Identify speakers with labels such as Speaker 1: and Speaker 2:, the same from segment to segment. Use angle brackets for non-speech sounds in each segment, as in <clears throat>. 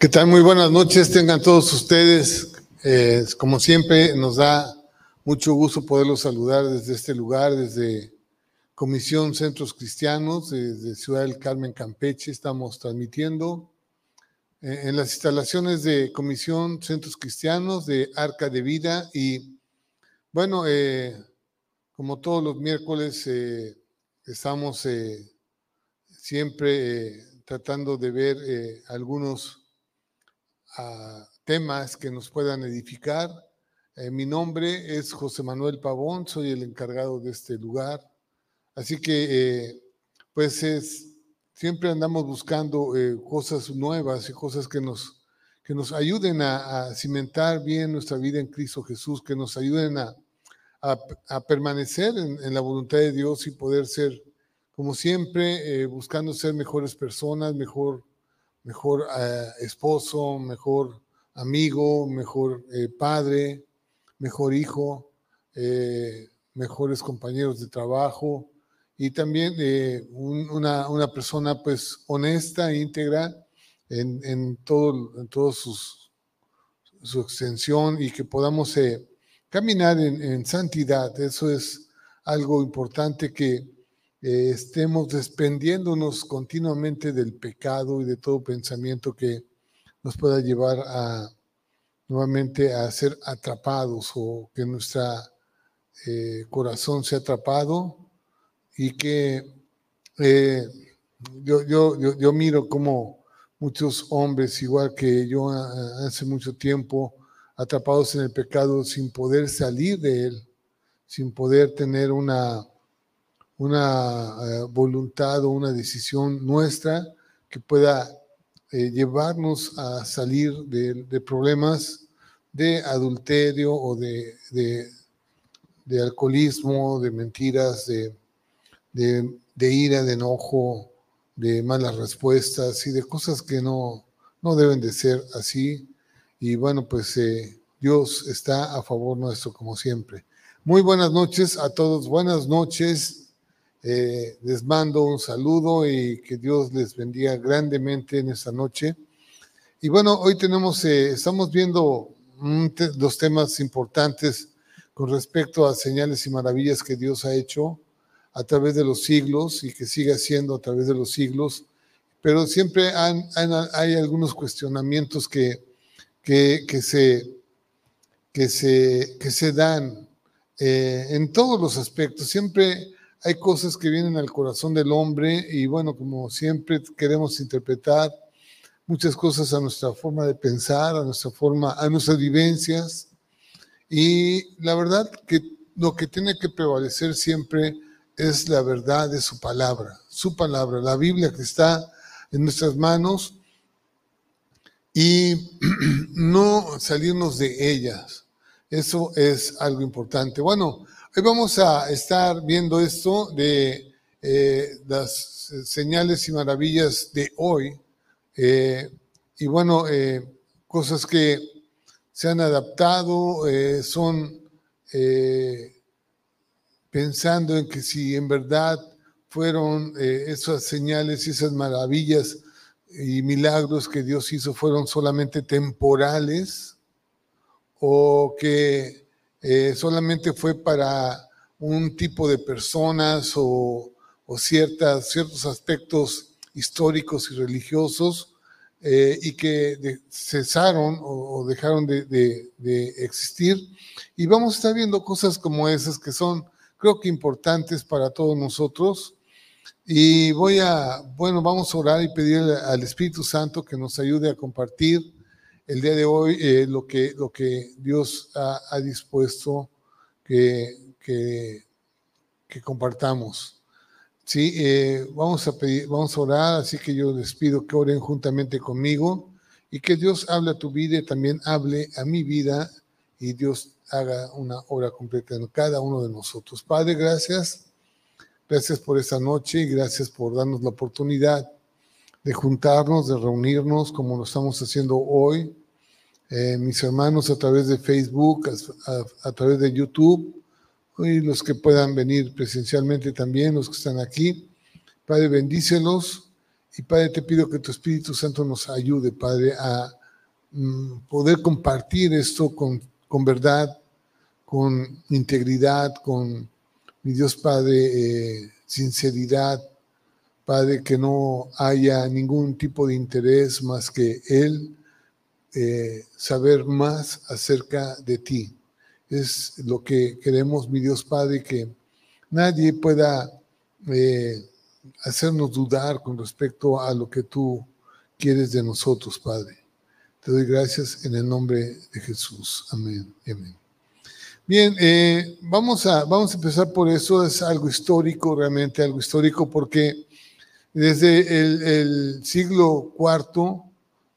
Speaker 1: ¿Qué tal? Muy buenas noches, tengan todos ustedes. Eh, como siempre, nos da mucho gusto poderlos saludar desde este lugar, desde Comisión Centros Cristianos, desde Ciudad del Carmen, Campeche. Estamos transmitiendo eh, en las instalaciones de Comisión Centros Cristianos de Arca de Vida. Y bueno, eh, como todos los miércoles, estamos siempre tratando de ver algunos temas que nos puedan edificar. Eh, mi nombre es José Manuel Pavón, soy el encargado de este lugar. Así que, eh, pues, es, siempre andamos buscando eh, cosas nuevas y cosas que nos, que nos ayuden a, cimentar bien nuestra vida en Cristo Jesús, que nos ayuden a, a, permanecer en, en, la voluntad de Dios y poder ser, como siempre, buscando ser mejores personas, mejor mejor eh, esposo, mejor amigo, mejor eh, padre, mejor hijo, eh, mejores compañeros de trabajo y también una, una, persona pues honesta, íntegra en, en todo, en todo sus, su extensión y que podamos caminar en santidad. Eso es algo importante que eh, estemos desprendiéndonos continuamente del pecado y de todo pensamiento que nos pueda llevar a nuevamente a ser atrapados o que nuestro eh, corazón sea atrapado y que eh, yo, yo, yo, yo, miro como muchos hombres, igual que yo hace mucho tiempo, atrapados en el pecado sin poder salir de él, sin poder tener una una eh, voluntad o una decisión nuestra que pueda eh, llevarnos a salir de, problemas de adulterio o de, de, alcoholismo, de mentiras, de, ira, de enojo, de malas respuestas y de cosas que no, no deben de ser así. Y bueno, pues eh, Dios está a favor nuestro como siempre. Muy buenas noches a todos, buenas noches eh, les mando un saludo y que Dios les bendiga grandemente en esta noche. Y bueno, hoy tenemos, eh, estamos viendo los temas importantes con respecto a señales y maravillas que Dios ha hecho a través de los siglos y que sigue haciendo a través de los siglos. Pero siempre hay algunos cuestionamientos que, que, que, se, que, se, que se dan eh, en todos los aspectos. Siempre hay cosas que vienen al corazón del hombre y bueno, como siempre queremos interpretar muchas cosas a nuestra forma de pensar, a nuestra forma, a nuestras vivencias. Y la verdad que lo que tiene que prevalecer siempre es la verdad de su palabra, su palabra, la Biblia que está en nuestras manos y <clears throat> no salirnos de ellas. Eso es algo importante. Bueno, Hoy vamos a estar viendo esto de eh, las señales y maravillas de hoy. Eh, y bueno, eh, cosas que se han adaptado, son pensando en que si en verdad fueron esas señales y esas maravillas y milagros que Dios hizo fueron solamente temporales o que eh, solamente fue para un tipo de personas o, ciertas, ciertos aspectos históricos y religiosos eh, y que cesaron o, dejaron de, existir. Y vamos a estar viendo cosas como esas que son, creo que importantes para todos nosotros. Y voy a, bueno, vamos a orar y pedir al Espíritu Santo que nos ayude a compartir el día de hoy eh, lo, que, lo que Dios ha, dispuesto que, que, compartamos. Sí, eh, vamos, a pedir, vamos a orar, así que yo les pido que oren juntamente conmigo y que Dios hable a tu vida y también hable a mi vida y Dios haga una obra completa en cada uno de nosotros. Padre, gracias. Gracias por esta noche y gracias por darnos la oportunidad de juntarnos, de reunirnos como lo estamos haciendo hoy eh, mis hermanos a través de Facebook, a, través de YouTube, y los que puedan venir presencialmente también, los que están aquí. Padre, bendícelos Y Padre, te pido que tu Espíritu Santo nos ayude, Padre, a mm, poder compartir esto con, con verdad, con integridad, con mi Dios Padre, eh, sinceridad, Padre, que no haya ningún tipo de interés más que Él eh, saber más acerca de ti. Es lo que queremos, mi Dios Padre, que nadie pueda eh, hacernos dudar con respecto a lo que tú quieres de nosotros, Padre. Te doy gracias en el nombre de Jesús. Amén. Amén. Bien, eh, vamos, a, vamos a empezar por eso. Es algo histórico, realmente algo histórico, porque desde el, siglo IV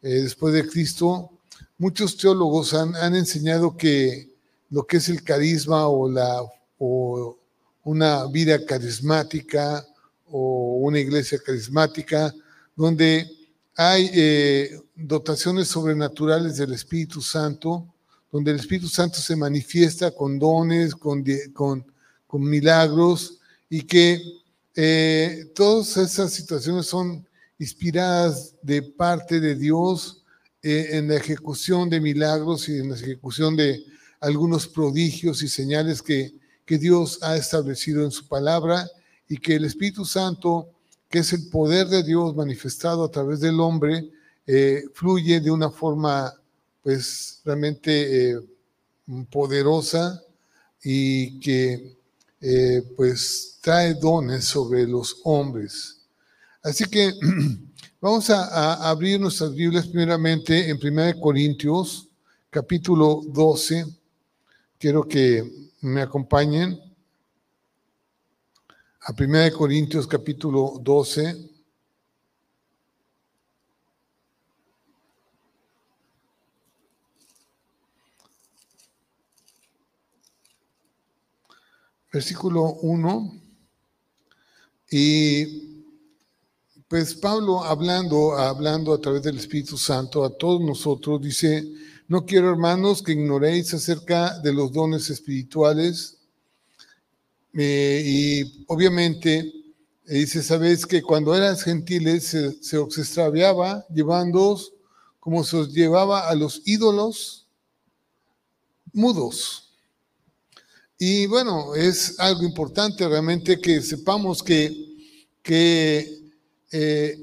Speaker 1: eh, después de Cristo, muchos teólogos han, han, enseñado que lo que es el carisma o, la, o una vida carismática o una iglesia carismática, donde hay eh, dotaciones sobrenaturales del Espíritu Santo, donde el Espíritu Santo se manifiesta con dones, con, con, con milagros, y que eh, todas esas situaciones son inspiradas de parte de Dios eh, en la ejecución de milagros y en la ejecución de algunos prodigios y señales que, que Dios ha establecido en su palabra y que el Espíritu Santo, que es el poder de Dios manifestado a través del hombre, eh, fluye de una forma pues realmente eh, poderosa y que pues trae dones sobre los hombres. Así que <clears throat> vamos a, a, abrir nuestras Biblias primeramente en 1 Corintios, capítulo 12. Quiero que me acompañen a 1 Corintios capítulo 12. Versículo 1. Y pues Pablo hablando, hablando a través del Espíritu Santo a todos nosotros, dice, no quiero hermanos que ignoréis acerca de los dones espirituales eh, y obviamente eh, dice, sabes que cuando eras gentiles se, se os extraviaba llevándoos como se os llevaba a los ídolos mudos. Y bueno, es algo importante realmente que sepamos que, que eh,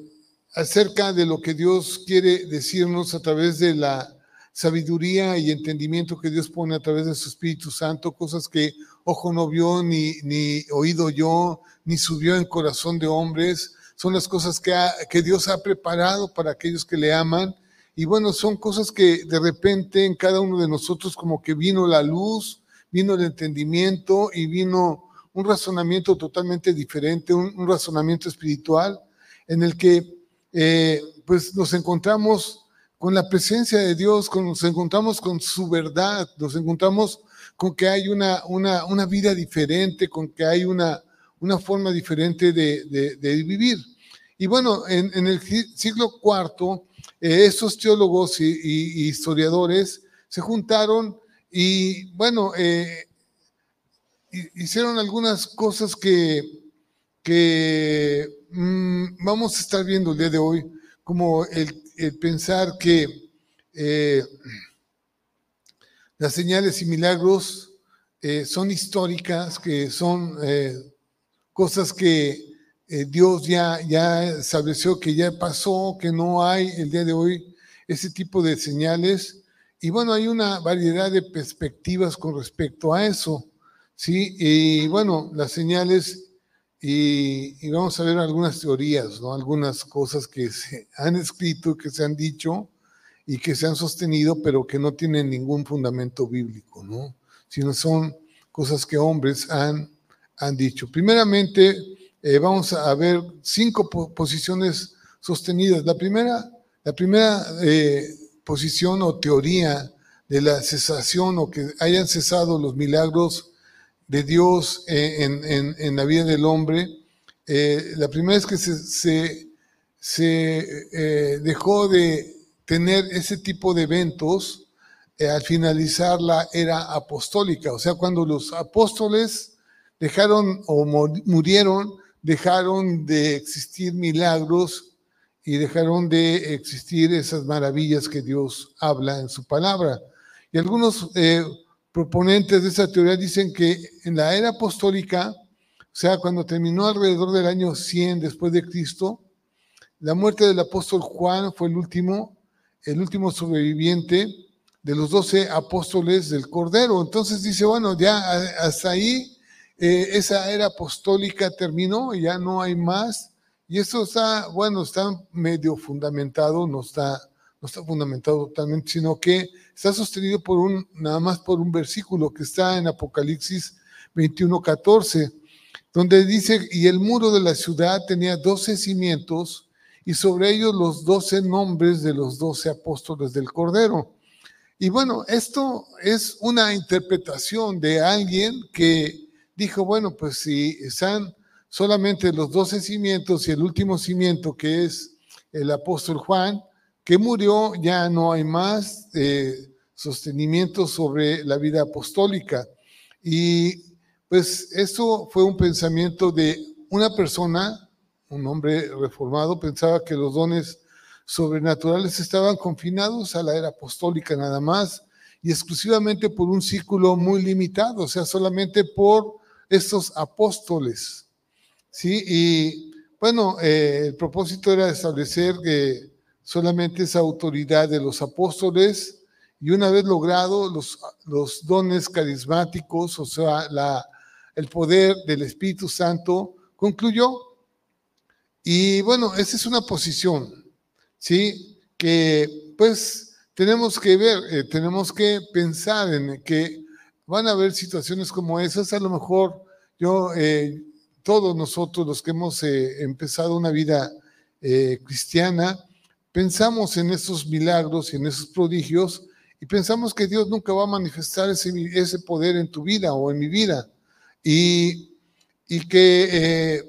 Speaker 1: acerca de lo que Dios quiere decirnos a través de la sabiduría y entendimiento que Dios pone a través de su Espíritu Santo, cosas que ojo no vio, ni, ni oído yo, ni subió en corazón de hombres. Son las cosas que, que Dios ha preparado para aquellos que le aman. Y bueno, son cosas que de repente en cada uno de nosotros como que vino la luz, vino el entendimiento y vino un razonamiento totalmente diferente, un, razonamiento espiritual en el que eh, pues nos encontramos con la presencia de Dios, con, nos encontramos con su verdad, nos encontramos con que hay una, una, una vida diferente, con que hay una, una forma diferente de, de, vivir. Y bueno, en, el siglo IV, eh, estos teólogos y, y, historiadores se juntaron y bueno, eh, hicieron algunas cosas que, que mm, vamos a estar viendo el día de hoy, como el pensar que eh, las señales y milagros eh, son históricas, que son eh, cosas que Dios ya, ya estableció, que ya pasó, que no hay el día de hoy ese tipo de señales. Y bueno, hay una variedad de perspectivas con respecto a eso. ¿sí? Y bueno, las señales y, vamos a ver algunas teorías, ¿no? algunas cosas que se <laughs> han escrito, que se han dicho y que se han sostenido, pero que no tienen ningún fundamento bíblico, ¿no? sino son cosas que hombres han, han dicho. Primeramente, eh, vamos a ver cinco posiciones sostenidas. La primera, la primera eh, posición o teoría de la cesación o que hayan cesado los milagros de Dios en, la vida del hombre. Eh, la primera es que se, se, eh, dejó de tener ese tipo de eventos eh, al finalizar la era apostólica, o sea, cuando los apóstoles dejaron o murieron, dejaron de existir milagros y dejaron de existir esas maravillas que Dios habla en su palabra. Y algunos eh, proponentes de esa teoría dicen que en la era apostólica, o sea, cuando terminó alrededor del año 100 después de Cristo, la muerte del apóstol Juan fue el último, el último sobreviviente de los doce apóstoles del Cordero. Entonces dice, bueno, ya hasta ahí eh, esa era apostólica terminó ya no hay más. Y eso está, bueno, está medio fundamentado, no está, no está fundamentado totalmente, sino que está sostenido por un, nada más por un versículo que está en Apocalipsis 21, 14, donde dice, y el muro de la ciudad tenía doce cimientos y sobre ellos los doce nombres de los doce apóstoles del Cordero. Y bueno, esto es una interpretación de alguien que dijo, bueno, pues si están solamente los doce cimientos y el último cimiento que es el apóstol Juan, que murió, ya no hay más eh, sostenimiento sobre la vida apostólica. Y pues eso fue un pensamiento de una persona, un hombre reformado, pensaba que los dones sobrenaturales estaban confinados a la era apostólica nada más y exclusivamente por un círculo muy limitado, o sea, solamente por estos apóstoles. ¿sí? Y bueno, eh, el propósito era establecer que solamente esa autoridad de los apóstoles y una vez logrado los, dones carismáticos, o sea, la, el poder del Espíritu Santo, concluyó. Y bueno, esa es una posición ¿sí? Que pues tenemos que ver, eh, tenemos que pensar en que van a haber situaciones como esas, a lo mejor yo, eh, todos nosotros los que hemos eh, empezado una vida cristiana, pensamos en esos milagros y en esos prodigios y pensamos que Dios nunca va a manifestar ese, ese poder en tu vida o en mi vida. Y, y que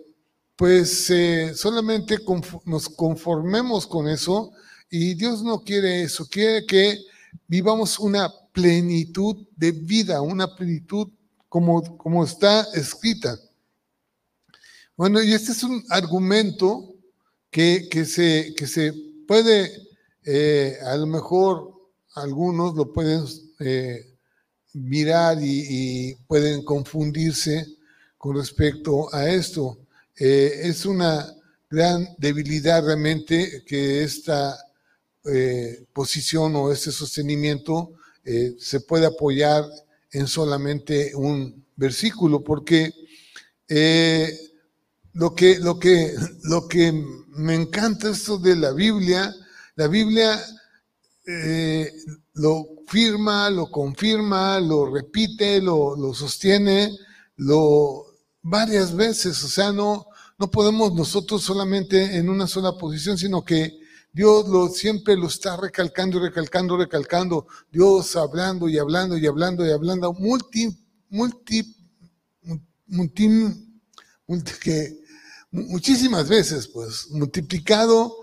Speaker 1: pues eh, solamente nos conformemos con eso y Dios no quiere eso, quiere que vivamos una plenitud de vida, una plenitud como, como está escrita. Bueno, y este es un argumento que, que, se, que se puede, eh, a lo mejor algunos lo pueden eh, mirar y, pueden confundirse con respecto a esto. Eh, es una gran debilidad realmente que esta posición o este sostenimiento se puede apoyar en solamente un versículo, porque lo, que, lo, que, lo que me encanta esto de la Biblia, la Biblia lo firma, lo confirma, lo repite, lo, lo sostiene, lo varias veces, o sea, no, no podemos nosotros solamente en una sola posición, sino que Dios lo, siempre lo está recalcando y recalcando, recalcando. Dios hablando y hablando y hablando y hablando. Multi, multi, multi, multi que, muchísimas veces, pues, multiplicado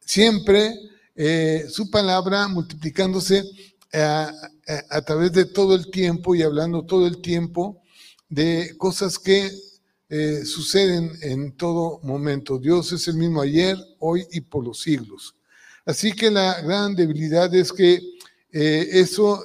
Speaker 1: siempre eh, su palabra, multiplicándose a, a través de todo el tiempo y hablando todo el tiempo de cosas que eh, suceden en todo momento. Dios es el mismo ayer, hoy y por los siglos. Así que la gran debilidad es que eh, eso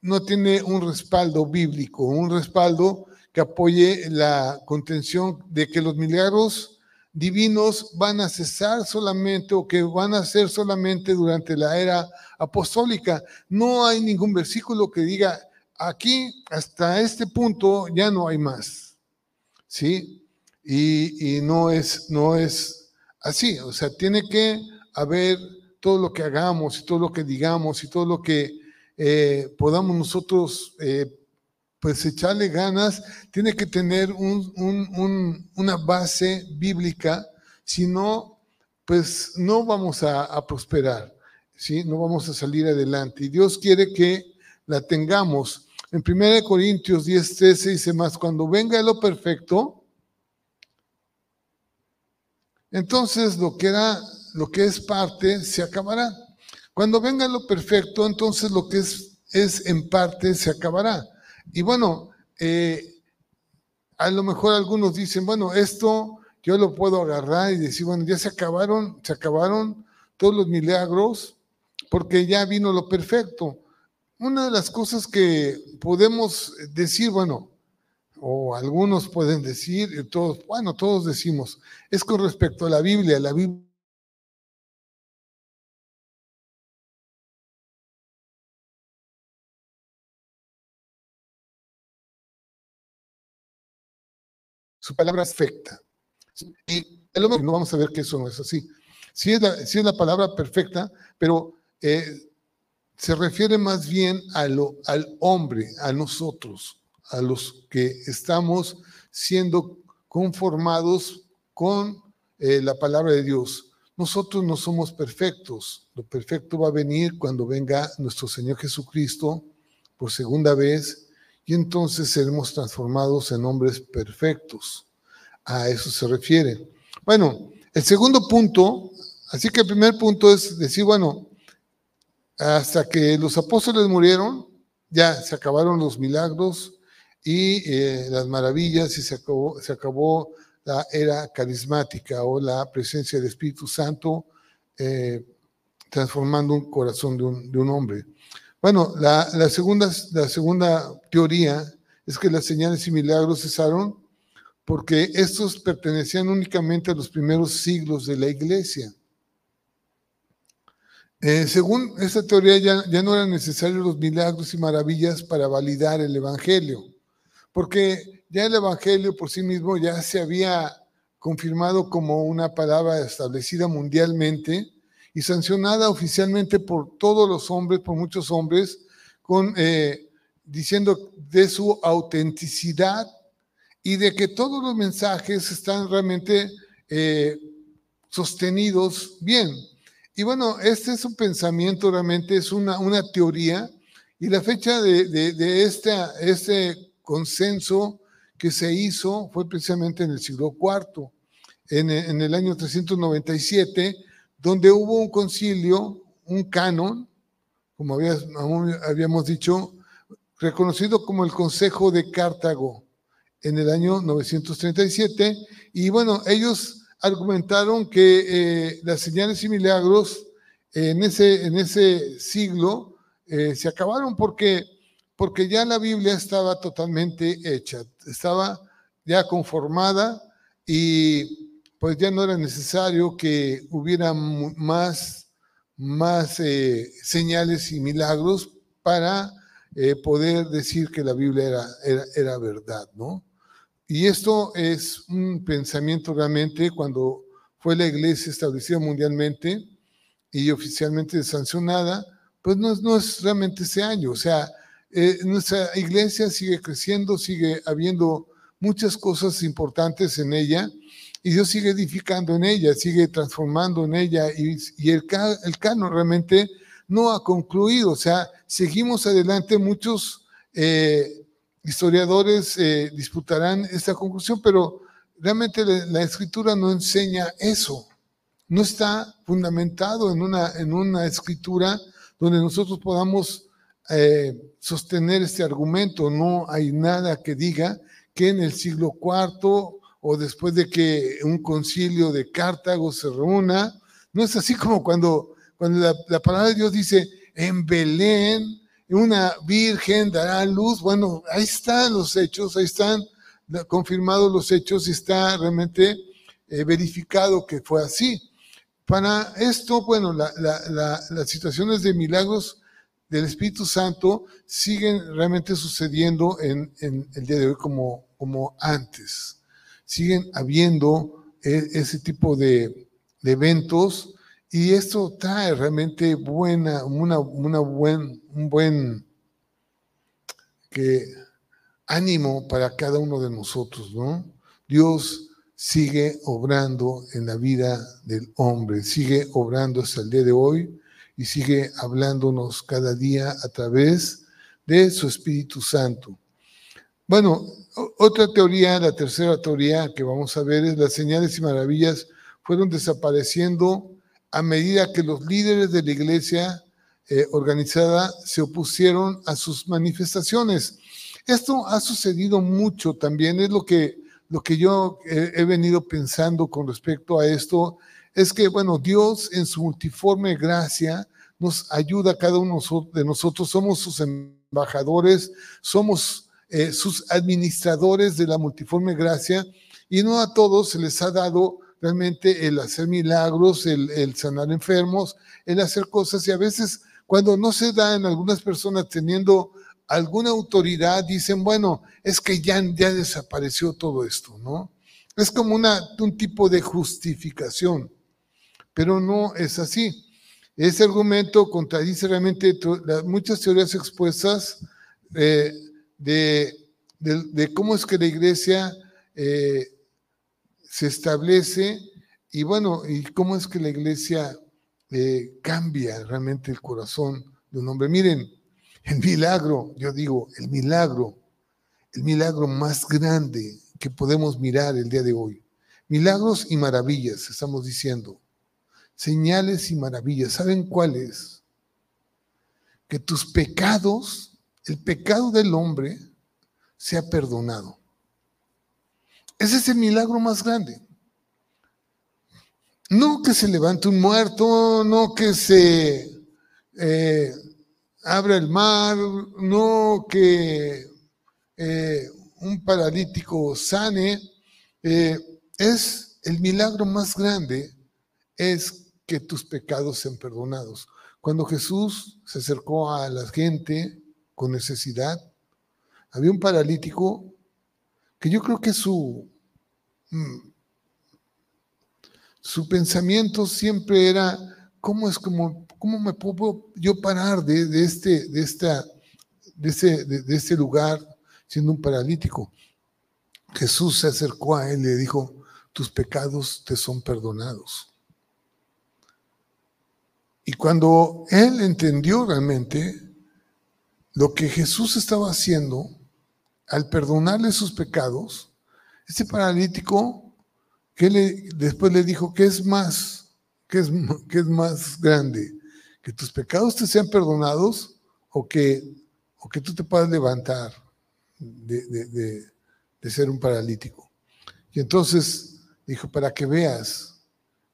Speaker 1: no tiene un respaldo bíblico, un respaldo que apoye la contención de que los milagros divinos van a cesar solamente o que van a ser solamente durante la era apostólica. No hay ningún versículo que diga aquí hasta este punto ya no hay más. ¿sí? Y, no, es, no es así, o sea, tiene que haber todo lo que hagamos y todo lo que digamos y todo lo que eh, podamos nosotros eh, pues echarle ganas, tiene que tener una base bíblica, si no, pues no vamos a, prosperar, ¿sí? no vamos a salir adelante. Y Dios quiere que la tengamos. En 1 Corintios 10, 13 dice más, cuando venga lo perfecto, entonces lo que era, lo que es parte se acabará. Cuando venga lo perfecto, entonces lo que es, es en parte se acabará. Y bueno, eh, a lo mejor algunos dicen, bueno, esto yo lo puedo agarrar y decir, bueno, ya se acabaron, se acabaron todos los milagros, porque ya vino lo perfecto. Una de las cosas que podemos decir, bueno, o algunos pueden decir, todos, bueno, todos decimos, es con respecto a la Biblia. La Biblia su palabra afecta. Y no vamos a ver que eso no es así. Sí es la, es la palabra perfecta, pero eh, se refiere más bien a lo, al hombre, a nosotros, a los que estamos siendo conformados con eh, la palabra de Dios. Nosotros no somos perfectos. Lo perfecto va a venir cuando venga nuestro Señor Jesucristo por segunda vez y entonces seremos transformados en hombres perfectos. A eso se refiere. Bueno, el segundo punto, así que el primer punto es decir, bueno, hasta que los apóstoles murieron, ya se acabaron los milagros y eh, las maravillas y se acabó, se acabó la era carismática o la presencia del Espíritu Santo eh, transformando un corazón de un, de un hombre. Bueno, la, segunda, teoría es que las señales y milagros cesaron porque estos pertenecían únicamente a los primeros siglos de la iglesia. Eh, según esta teoría, ya, no eran necesarios los milagros y maravillas para validar el Evangelio, porque ya el Evangelio por sí mismo ya se había confirmado como una palabra establecida mundialmente y sancionada oficialmente por todos los hombres, por muchos hombres, con, eh, diciendo de su autenticidad y de que todos los mensajes están realmente eh, sostenidos bien. Y bueno, este es un pensamiento, realmente es una, una teoría, y la fecha de, de, este consenso que se hizo fue precisamente en el siglo IV, en, en el año 397, donde hubo un concilio, un canon, como habíamos dicho, reconocido como el Consejo de Cartago en el año 937. Y bueno, ellos argumentaron que eh, las señales y milagros en ese, en ese siglo eh, se acabaron porque, porque ya la Biblia estaba totalmente hecha, estaba ya conformada y pues ya no era necesario que hubiera más, más eh, señales y milagros para eh, poder decir que la Biblia era, era, verdad, ¿no? Y esto es un pensamiento realmente cuando fue la iglesia establecida mundialmente y oficialmente sancionada, pues no, no es realmente ese año. O sea, eh, nuestra iglesia sigue creciendo, sigue habiendo muchas cosas importantes en ella y Dios sigue edificando en ella, sigue transformando en ella y, el, el canon realmente no ha concluido, o sea, seguimos adelante, muchos eh, historiadores eh, disputarán esta conclusión, pero realmente la, escritura no enseña eso, no está fundamentado en una, en una escritura donde nosotros podamos eh, sostener este argumento, no hay nada que diga que en el siglo IV o después de que un concilio de Cartago se reúna. No es así como cuando, cuando la, palabra de Dios dice, en Belén una virgen dará luz. Bueno, ahí están los hechos, ahí están confirmados los hechos y está realmente eh, verificado que fue así. Para esto, bueno, las situaciones de milagros del Espíritu Santo siguen realmente sucediendo en, el día de hoy como antes siguen habiendo e, ese tipo de, eventos y esto trae realmente buena, una, una buen, un buen que, ánimo para cada uno de nosotros, ¿no? Dios sigue obrando en la vida del hombre, sigue obrando hasta el día de hoy y sigue hablándonos cada día a través de su Espíritu Santo. Bueno, otra teoría, la tercera teoría que vamos a ver es las señales y maravillas fueron desapareciendo a medida que los líderes de la iglesia eh, organizada se opusieron a sus manifestaciones. Esto ha sucedido mucho también, es lo que lo que yo he, venido pensando con respecto a esto es que, bueno, Dios en su multiforme gracia nos ayuda a cada uno de nosotros, somos sus embajadores, somos eh, sus administradores de la multiforme gracia y no a todos se les ha dado realmente el hacer milagros, el, sanar enfermos, el hacer cosas y a veces cuando no se da en algunas personas teniendo alguna autoridad, dicen, bueno, es que ya, ya desapareció todo esto, ¿no? Es como una, un tipo de justificación, pero no es así. Ese argumento contradice realmente muchas teorías expuestas eh, de, cómo es que la iglesia eh, se establece y bueno, y cómo es que la iglesia eh, cambia realmente el corazón de un hombre. Miren, el milagro, yo digo, el milagro, el milagro más grande que podemos mirar el día de hoy. Milagros y maravillas, estamos diciendo. Señales y maravillas. ¿Saben cuáles? Que tus pecados, el pecado del hombre, sea perdonado. Ese es el milagro más grande. No que se levante un muerto, no que se eh, abra el mar, no que eh, un paralítico sane. Eh, es el milagro más grande, es que tus pecados sean perdonados. Cuando Jesús se acercó a la gente con necesidad, había un paralítico que yo creo que su, mm, su pensamiento siempre era, ¿cómo es como ¿cómo me puedo yo parar de, este, de, esta, de, ese, de, este lugar siendo un paralítico? Jesús se acercó a él y le dijo, tus pecados te son perdonados. Y cuando él entendió realmente lo que Jesús estaba haciendo al perdonarle sus pecados, ese paralítico que después le dijo, ¿qué es más? ¿Qué es, más grande? que tus pecados te sean perdonados o que, o que tú te puedas levantar de, ser un paralítico. Y entonces dijo, para que veas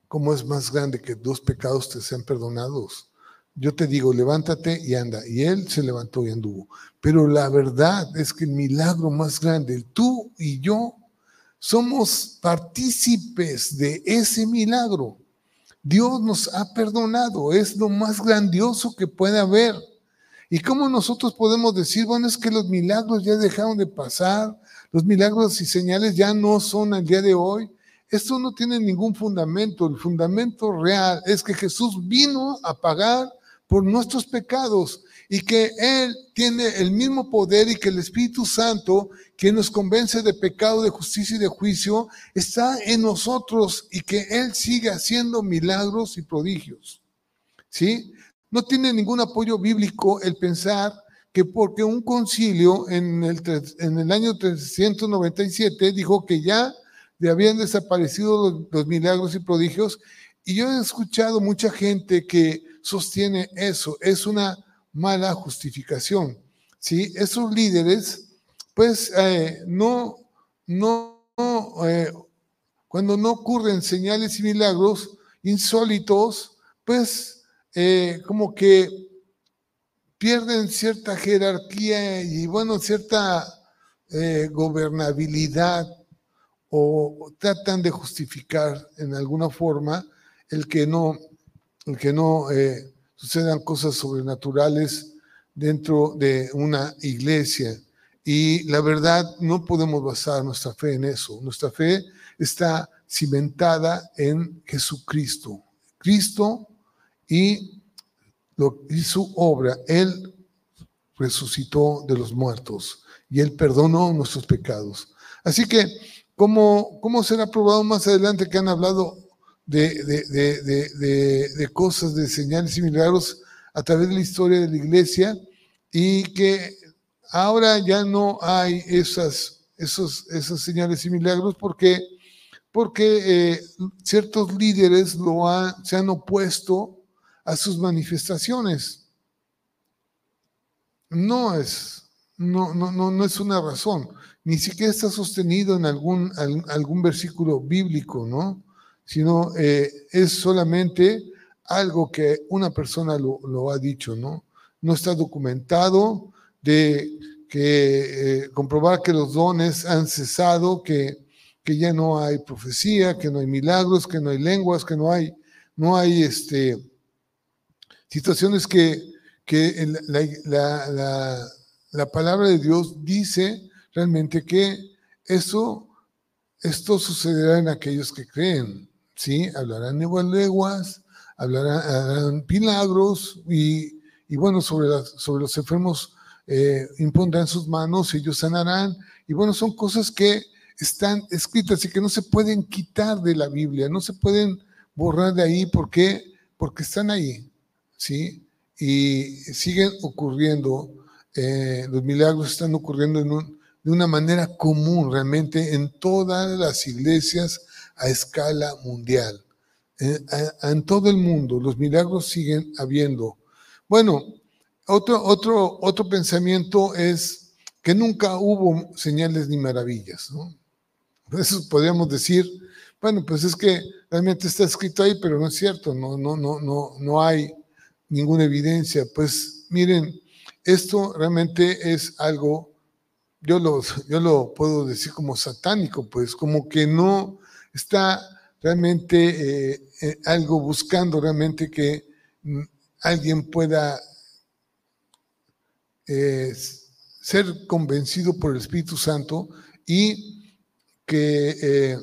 Speaker 1: cómo es más grande que dos pecados te sean perdonados. Yo te digo, levántate y anda. Y él se levantó y anduvo. Pero la verdad es que el milagro más grande, tú y yo, somos partícipes de ese milagro. Dios nos ha perdonado, es lo más grandioso que puede haber. ¿Y cómo nosotros podemos decir, bueno, es que los milagros ya dejaron de pasar, los milagros y señales ya no son al día de hoy? Esto no tiene ningún fundamento. El fundamento real es que Jesús vino a pagar por nuestros pecados y que Él tiene el mismo poder y que el Espíritu Santo, que nos convence de pecado, de justicia y de juicio, está en nosotros y que Él sigue haciendo milagros y prodigios. ¿Sí? No tiene ningún apoyo bíblico el pensar que porque un concilio en el, en el año 397 dijo que ya habían desaparecido los, los milagros y prodigios, y yo he escuchado mucha gente que sostiene eso, es una mala justificación. ¿sí? Esos líderes, pues eh, no, no, eh, cuando no ocurren señales y milagros insólitos, pues eh, como que pierden cierta jerarquía y bueno, cierta gobernabilidad o tratan de justificar en alguna forma el que no, que no sucedan cosas sobrenaturales dentro de una iglesia. Y la verdad, no podemos basar nuestra fe en eso. Nuestra fe está cimentada en Jesucristo. Cristo y, y su obra. Él resucitó de los muertos y Él perdonó nuestros pecados. Así que, ¿cómo, cómo será probado más adelante que han hablado de, cosas, de señales y milagros a través de la historia de la iglesia y que ahora ya no hay esas, esos, esas señales y milagros porque, porque eh, ciertos líderes lo se han opuesto a sus manifestaciones. No es, no, no, no, no es una razón. ni siquiera está sostenido en algún, algún versículo bíblico, ¿no? Sino eh, es solamente algo que una persona lo, ha dicho, ¿no? No está documentado de que eh, comprobar que los dones han cesado, que, que ya no hay profecía, que no hay milagros, que no hay lenguas, que no hay, no hay este, situaciones que, que la, la palabra de Dios dice realmente que eso, esto sucederá en aquellos que creen, ¿sí? Hablarán lenguas, hablarán, milagros y, y, bueno, sobre, sobre los enfermos eh, impondrán sus manos, ellos sanarán. Y bueno, son cosas que están escritas y que no se pueden quitar de la Biblia, no se pueden borrar de ahí. ¿Por qué? Porque están ahí, ¿sí? Y siguen ocurriendo, eh, los milagros están ocurriendo de una manera común realmente en todas las iglesias a escala mundial. En, en todo el mundo los milagros siguen habiendo. Bueno, otro, otro, otro pensamiento es que nunca hubo señales ni maravillas. Eso podríamos decir, bueno, pues es que realmente está escrito ahí, pero no es cierto, no, no, no, no, no hay ninguna evidencia. Pues miren, esto realmente es algo yo lo, yo lo puedo decir como satánico, pues como que no está realmente eh, eh, algo buscando realmente que mm, alguien pueda eh, ser convencido por el Espíritu Santo y que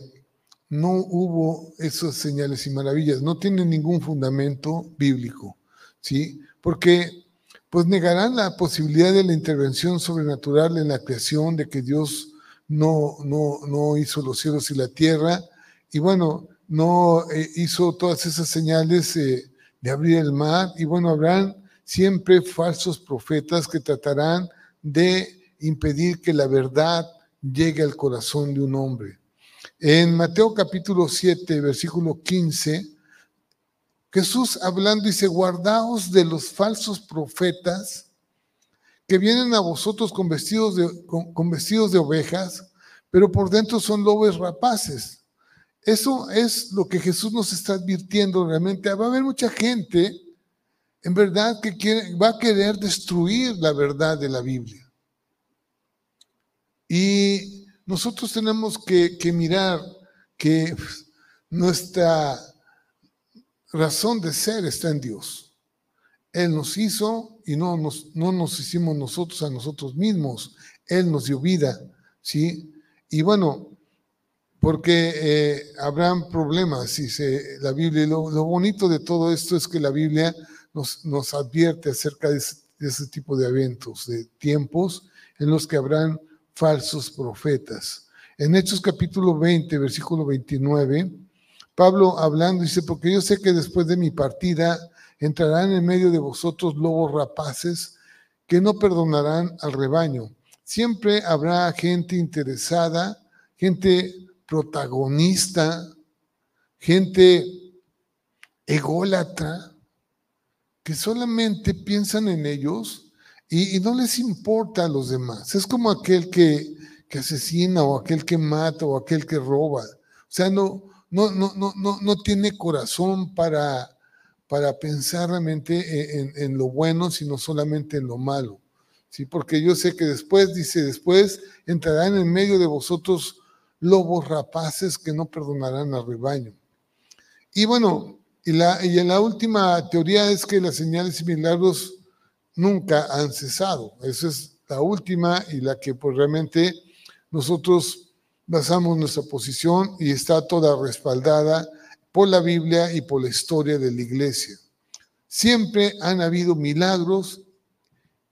Speaker 1: no hubo esas señales y maravillas, no tiene ningún fundamento bíblico, ¿sí? Porque pues negarán la posibilidad de la intervención sobrenatural en la creación, de que Dios no, no, no hizo los cielos y la tierra, y bueno, no eh, hizo todas esas señales eh, de abrir el mar, y bueno, habrán siempre falsos profetas que tratarán de impedir que la verdad llegue al corazón de un hombre. En Mateo capítulo 7, versículo 15, Jesús hablando dice, guardaos de los falsos profetas que vienen a vosotros con vestidos de, con, vestidos de ovejas, pero por dentro son lobos rapaces. Eso es lo que Jesús nos está advirtiendo realmente. Va a haber mucha gente, en verdad, que quiere, va a querer destruir la verdad de la Biblia. Y nosotros tenemos que, mirar que nuestra razón de ser está en Dios. Él nos hizo y no nos, no nos hicimos nosotros a nosotros mismos. Él nos dio vida, ¿sí? Y bueno, porque eh, habrán problemas, si se, la Biblia, lo, lo, bonito de todo esto es que la Biblia nos, nos advierte acerca de ese, tipo de eventos, de tiempos en los que habrán falsos profetas. En Hechos capítulo 20, versículo 29, Pablo hablando dice, porque yo sé que después de mi partida entrarán en medio de vosotros lobos rapaces que no perdonarán al rebaño. Siempre habrá gente interesada, gente protagonista, gente ególatra, que solamente piensan en ellos y, no les importa a los demás. Es como aquel que, que asesina o aquel que mata o aquel que roba. O sea, no, no, no, no, no, no tiene corazón para, para pensar realmente en, en, lo bueno, sino solamente en lo malo. ¿sí? Porque yo sé que después, dice, después entrarán en medio de vosotros lobos rapaces que no perdonarán al rebaño. Y bueno, y, la, y la última teoría es que las señales y milagros nunca han cesado. Esa es la última y la que pues realmente nosotros basamos nuestra posición y está toda respaldada por la Biblia y por la historia de la iglesia. Siempre han habido milagros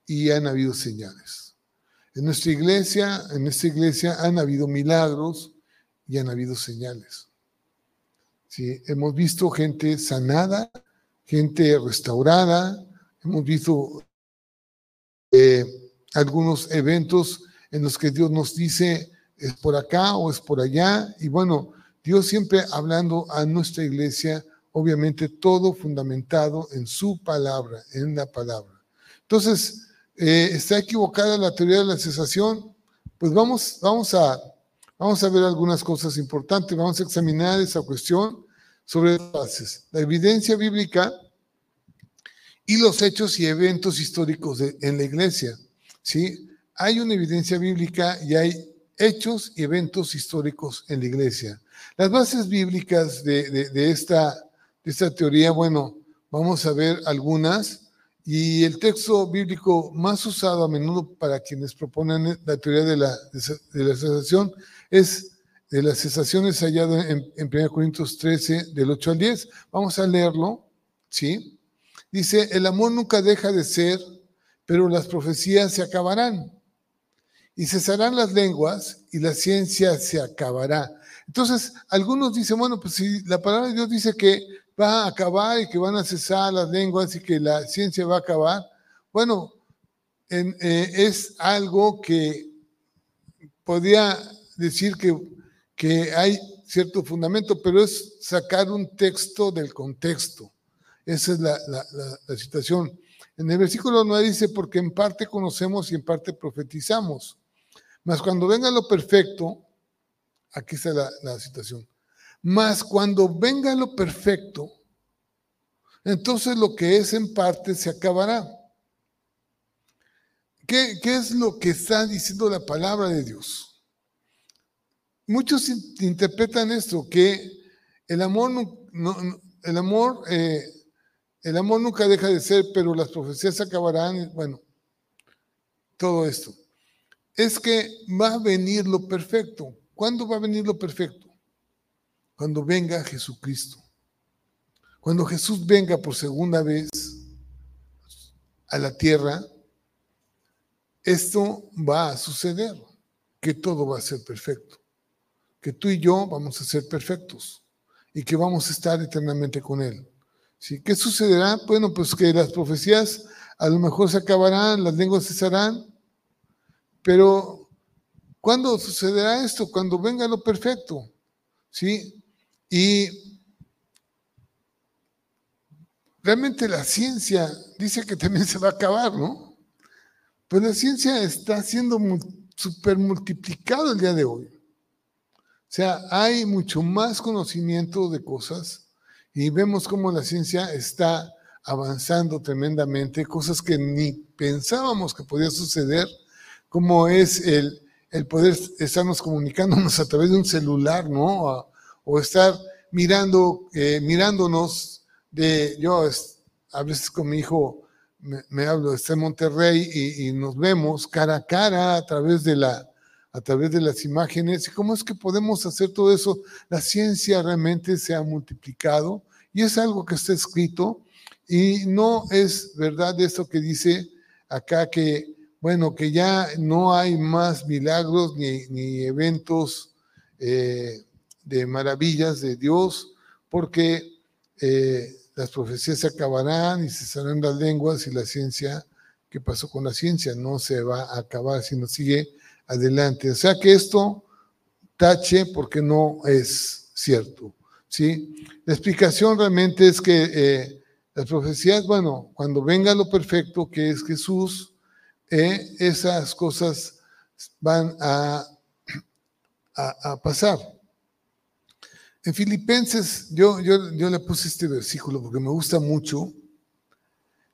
Speaker 1: y han habido señales. En nuestra iglesia, en esta iglesia han habido milagros y han habido señales. Sí, hemos visto gente sanada, gente restaurada, hemos visto eh, algunos eventos en los que Dios nos dice, es por acá o es por allá. Y bueno, Dios siempre hablando a nuestra iglesia, obviamente todo fundamentado en su palabra, en la palabra. Entonces, eh, ¿está equivocada la teoría de la cesación? pues vamos, vamos, a, vamos a ver algunas cosas importantes, vamos a examinar esa cuestión sobre bases, la evidencia bíblica y los hechos y eventos históricos en la iglesia. ¿sí? Hay una evidencia bíblica y hay hechos y eventos históricos en la iglesia. Las bases bíblicas de, esta, de esta teoría, bueno, vamos a ver algunas. Y el texto bíblico más usado a menudo para quienes proponen la teoría de la, de la cesación es de las cesaciones hallado en, en 1 Corintios 13, del 8 al 10. Vamos a leerlo, ¿sí? Dice, el amor nunca deja de ser, pero las profecías se acabarán. Y cesarán las lenguas y la ciencia se acabará. Entonces, algunos dicen, bueno, pues si la palabra de Dios dice que va a acabar y que van a cesar las lenguas y que la ciencia va a acabar, bueno, eh, es algo que podría decir que, que hay cierto fundamento, pero es sacar un texto del contexto. Esa es la, la, situación. En el versículo 9 dice, porque en parte conocemos y en parte profetizamos. Mas cuando venga lo perfecto, Aquí está la, situación. Mas cuando venga lo perfecto, entonces lo que es en parte se acabará. ¿Qué, es lo que está diciendo la palabra de Dios? Muchos interpretan esto, que el amor, no, el, amor eh, el amor nunca deja de ser, pero las profecías se acabarán. Bueno, todo esto. Es que va a venir lo perfecto. ¿Cuándo va a venir lo perfecto? Cuando venga Jesucristo. Cuando Jesús venga por segunda vez a la tierra, esto va a suceder, que todo va a ser perfecto, que tú y yo vamos a ser perfectos y que vamos a estar eternamente con Él. ¿Sí? ¿Qué sucederá? Bueno, pues que las profecías a lo mejor se acabarán, las lenguas cesarán, pero ¿Cuándo sucederá esto? Cuando venga lo perfecto. ¿Sí? Y realmente la ciencia dice que <laughs> también se va a acabar, ¿no? Pues la ciencia está siendo súper multiplicado el día de hoy. O sea, hay mucho más conocimiento de cosas y vemos cómo la ciencia está avanzando tremendamente, cosas que ni pensábamos que podía suceder, como es el, el poder estarnos comunicándonos a través de un celular, ¿no? O, estar mirando, eh, mirándonos de, yo a veces con mi hijo me, hablo, está en Monterrey y, nos vemos cara a cara a través de la a través de las imágenes y cómo es que podemos hacer todo eso. La ciencia realmente se ha multiplicado y es algo que está escrito y no es verdad eso que dice acá que bueno, que ya no hay más milagros ni, eventos eh, de maravillas de Dios, porque eh, las profecías se acabarán y se cesarán las lenguas y la ciencia, ¿qué pasó con la ciencia? No se va a acabar, sino sigue adelante. O sea que esto tache porque no es cierto. ¿sí? La explicación realmente es que eh, las profecías, bueno, cuando venga lo perfecto, que es Jesús, eh, esas cosas van a, a, pasar. En Filipenses, yo, yo, yo le puse este versículo porque me gusta mucho,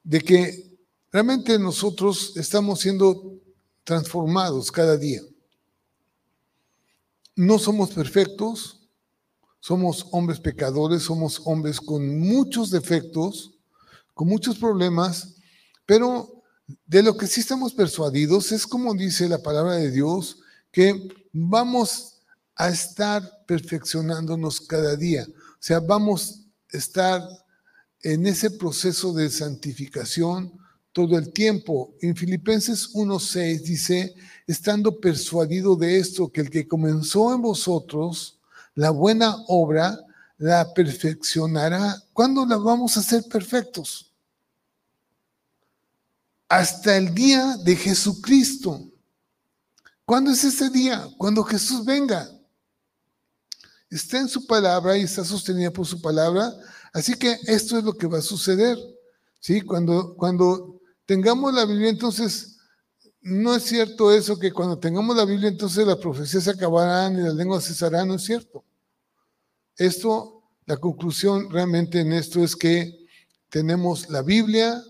Speaker 1: de que realmente nosotros estamos siendo transformados cada día. No somos perfectos, somos hombres pecadores, somos hombres con muchos defectos, con muchos problemas, pero de lo que sí estamos persuadidos es como dice la palabra de Dios, que vamos a estar perfeccionándonos cada día. O sea, vamos a estar en ese proceso de santificación todo el tiempo. En Filipenses 1.6 dice, estando persuadido de esto, que el que comenzó en vosotros la buena obra, la perfeccionará. ¿Cuándo la vamos a hacer perfectos? hasta el día de Jesucristo. ¿Cuándo es ese día? Cuando Jesús venga. Está en su palabra y está sostenida por su palabra. Así que esto es lo que va a suceder. ¿sí? Cuando, cuando tengamos la Biblia, entonces no es cierto eso que cuando tengamos la Biblia entonces las profecías se acabarán y las lenguas cesarán, no es cierto. Esto, la conclusión realmente en esto es que tenemos la Biblia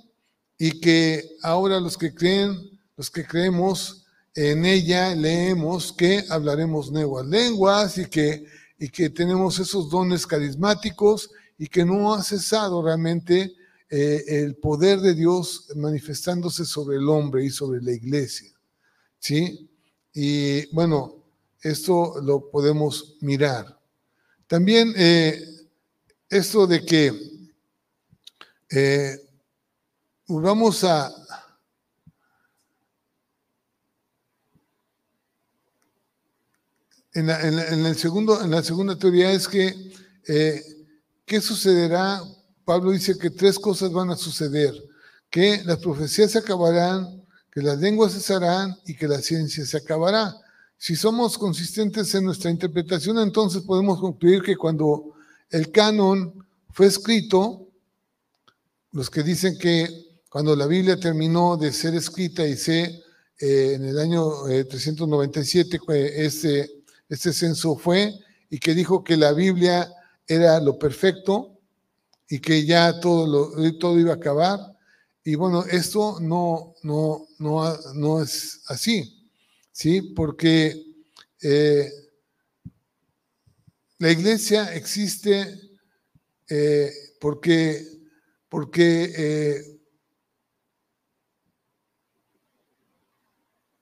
Speaker 1: y que ahora los que creen, los que creemos en ella, leemos que hablaremos nuevas lenguas y que, y que tenemos esos dones carismáticos y que no ha cesado realmente eh, el poder de Dios manifestándose sobre el hombre y sobre la iglesia. ¿Sí? Y bueno, esto lo podemos mirar. También eh, esto de que eh, vamos a... En la, el segundo, en la segunda teoría es que, ¿qué sucederá Pablo dice que tres cosas van a suceder, que las profecías se acabarán, que las lenguas cesarán y que la ciencia se acabará. Si somos consistentes en nuestra interpretación, entonces podemos concluir que cuando el canon fue escrito, los que dicen que cuando la Biblia terminó de ser escrita y se eh, en el año 397 eh, este, este censo fue y que dijo que la Biblia era lo perfecto, y que ya todo, lo, todo iba a acabar. Y bueno, esto no, no, no, no es así, ¿sí? Porque eh, la iglesia existe eh, porque, porque eh,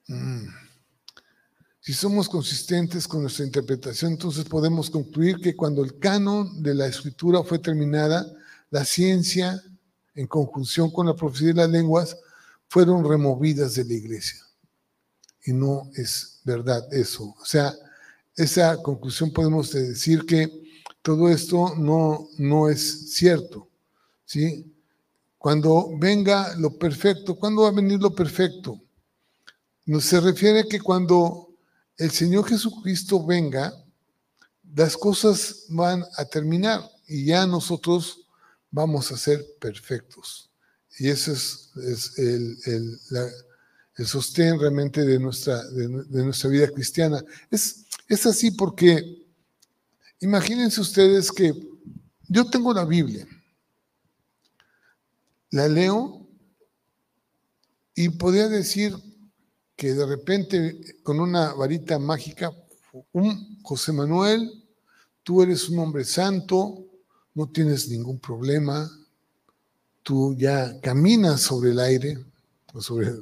Speaker 1: mm, si somos consistentes con nuestra interpretación, entonces podemos concluir que cuando el canon de la escritura fue terminada, la ciencia, en conjunción con la profecía de las lenguas, fueron removidas de la iglesia. Y no es verdad eso. O sea, esa conclusión podemos decir que todo esto no, no es cierto. ¿sí? Cuando venga lo perfecto, ¿cuándo va a venir lo perfecto? No se refiere que cuando el Señor Jesucristo venga, las cosas van a terminar y ya nosotros vamos a ser perfectos. Y ese es, el, sostén realmente de nuestra, de, nuestra vida cristiana. Es, es así porque imagínense ustedes que yo tengo la Biblia, la leo y podría decir que de repente con una varita mágica, un José Manuel, tú eres un hombre santo, no tienes ningún problema, tú ya caminas sobre el aire, o sobre,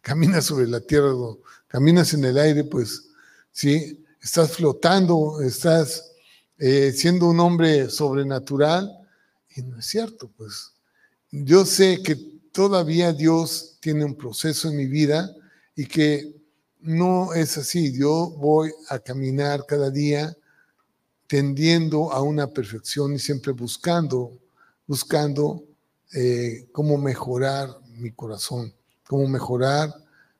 Speaker 1: caminas sobre la tierra, caminas en el aire, pues sí, estás flotando, estás eh, siendo un hombre sobrenatural, y no es cierto, pues. Yo sé que todavía Dios tiene un proceso en mi vida y que no es así. Yo voy a caminar cada día tendiendo a una perfección y siempre buscando, buscando eh, cómo mejorar mi corazón, cómo mejorar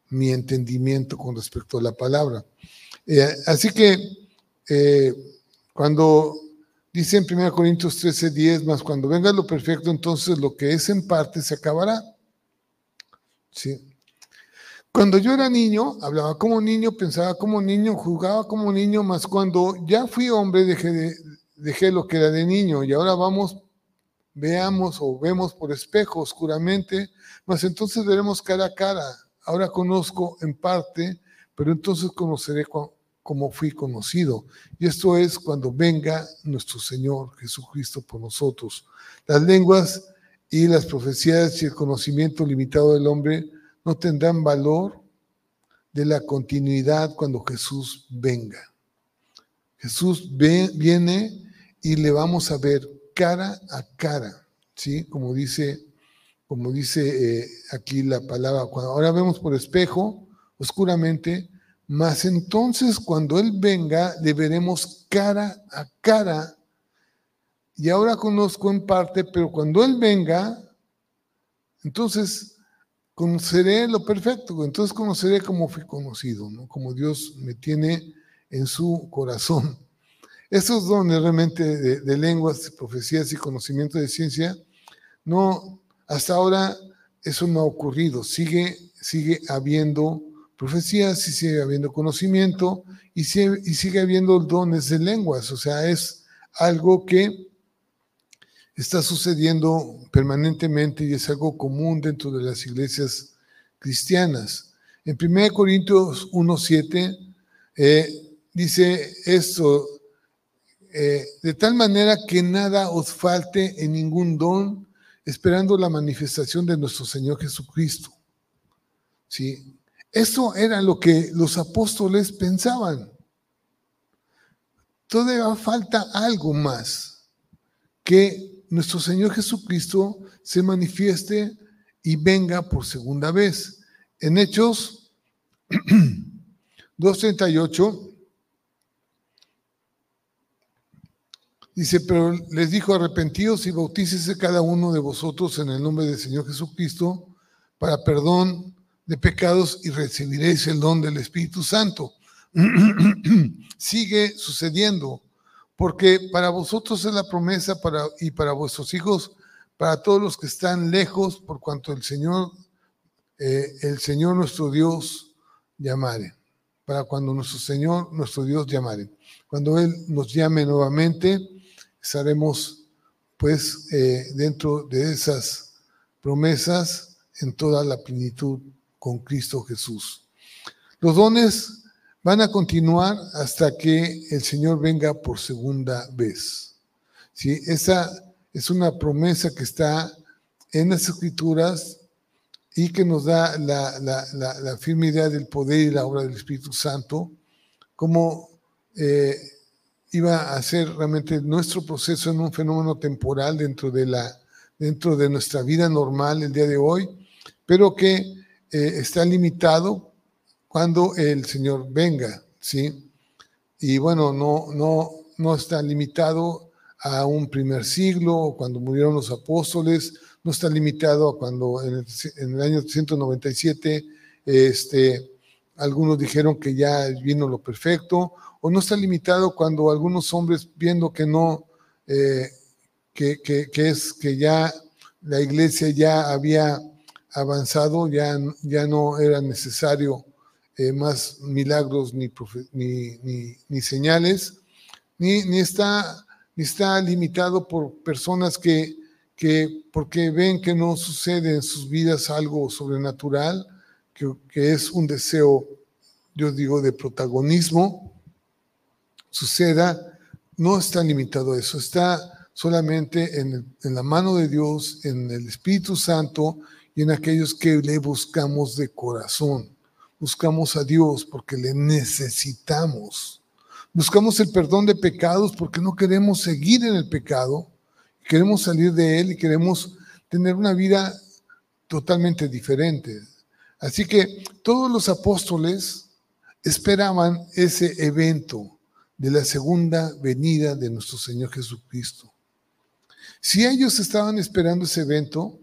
Speaker 1: mi entendimiento con respecto a la palabra. Eh, así que eh, cuando dice en 1 Corintios 13, 10, más cuando venga lo perfecto, entonces lo que es en parte se acabará. ¿Sí? Cuando yo era niño, hablaba como niño, pensaba como niño, jugaba como niño, más cuando ya fui hombre dejé, dejé lo que era de niño y ahora vamos, veamos o vemos por espejo oscuramente, más entonces veremos cara a cara. Ahora conozco en parte, pero entonces conoceré como fui conocido. Y esto es cuando venga nuestro Señor Jesucristo por nosotros. Las lenguas y las profecías y el conocimiento limitado del hombre no tendrán valor de la continuidad cuando Jesús venga. Jesús viene y le vamos a ver cara a cara, ¿sí? Como dice, como dice eh, aquí la palabra, ahora vemos por espejo, oscuramente, mas entonces cuando Él venga, le veremos cara a cara. Y ahora conozco en parte, pero cuando Él venga, entonces conoceré lo perfecto, entonces conoceré cómo fui conocido, ¿no? como Dios me tiene en su corazón. Esos dones realmente de, lenguas, profecías y conocimiento de ciencia, no, hasta ahora eso no ha ocurrido. Sigue, sigue habiendo profecías y sigue habiendo conocimiento y sigue, y sigue habiendo dones de lenguas. O sea, es algo que está sucediendo permanentemente y es algo común dentro de las iglesias cristianas. En 1 Corintios 1.7 eh, dice esto, eh, de tal manera que nada os falte en ningún don, esperando la manifestación de nuestro Señor Jesucristo. ¿Sí? Eso era lo que los apóstoles pensaban. Todavía falta algo más, que nuestro Señor Jesucristo se manifieste y venga por segunda vez. En Hechos <clears throat> 2.38 Dice, pero les dijo, arrepentidos y bautícese cada uno de vosotros en el nombre del Señor Jesucristo para perdón de pecados y recibiréis el don del Espíritu Santo. <clears throat> Sigue sucediendo, porque para vosotros es la promesa para, y para vuestros hijos, para todos los que están lejos, por cuanto el Señor, eh, el Señor nuestro Dios llamare, para cuando nuestro Señor, nuestro Dios llamare. Cuando Él nos llame nuevamente, estaremos pues eh, dentro de esas promesas en toda la plenitud con Cristo Jesús. Los dones van a continuar hasta que el Señor venga por segunda vez. ¿Sí? Esa es una promesa que está en las escrituras y que nos da la, la, firme idea del poder y la obra del Espíritu Santo, como eh, iba a ser realmente nuestro proceso en un fenómeno temporal dentro de, la, dentro de nuestra vida normal el día de hoy, pero que eh, está limitado cuando el Señor venga, ¿sí? Y bueno, no, no, no está limitado a un primer siglo, cuando murieron los apóstoles, no está limitado a cuando en el, año 197 este, algunos dijeron que ya vino lo perfecto, o no está limitado cuando algunos hombres viendo que no, eh, que, es que ya la iglesia ya había avanzado, ya, ya no era necesario eh, más milagros ni, ni, ni, señales, ni, ni, está, ni está limitado por personas que, que, porque ven que no sucede en sus vidas algo sobrenatural, que, que es un deseo, yo digo, de protagonismo, suceda, no está limitado a eso, está solamente en, la mano de Dios, en el Espíritu Santo y en aquellos que le buscamos de corazón. Buscamos a Dios porque le necesitamos. Buscamos el perdón de pecados porque no queremos seguir en el pecado, queremos salir de él y queremos tener una vida totalmente diferente. Así que todos los apóstoles esperaban ese evento, de la segunda venida de nuestro Señor Jesucristo. Si ellos estaban esperando ese evento,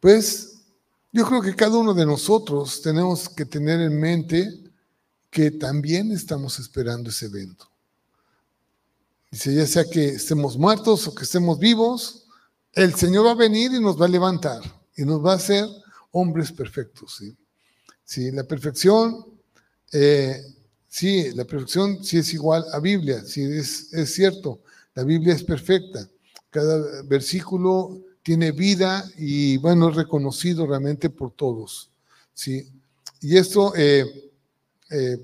Speaker 1: pues yo creo que cada uno de nosotros tenemos que tener en mente que también estamos esperando ese evento. Dice, ya sea que estemos muertos o que estemos vivos, el Señor va a venir y nos va a levantar y nos va a hacer hombres perfectos. ¿sí? La perfección eh, Sí, la perfección sí es igual a Biblia, sí es, es cierto, la Biblia es perfecta. Cada versículo tiene vida y bueno, es reconocido realmente por todos. ¿sí? Y esto eh, eh,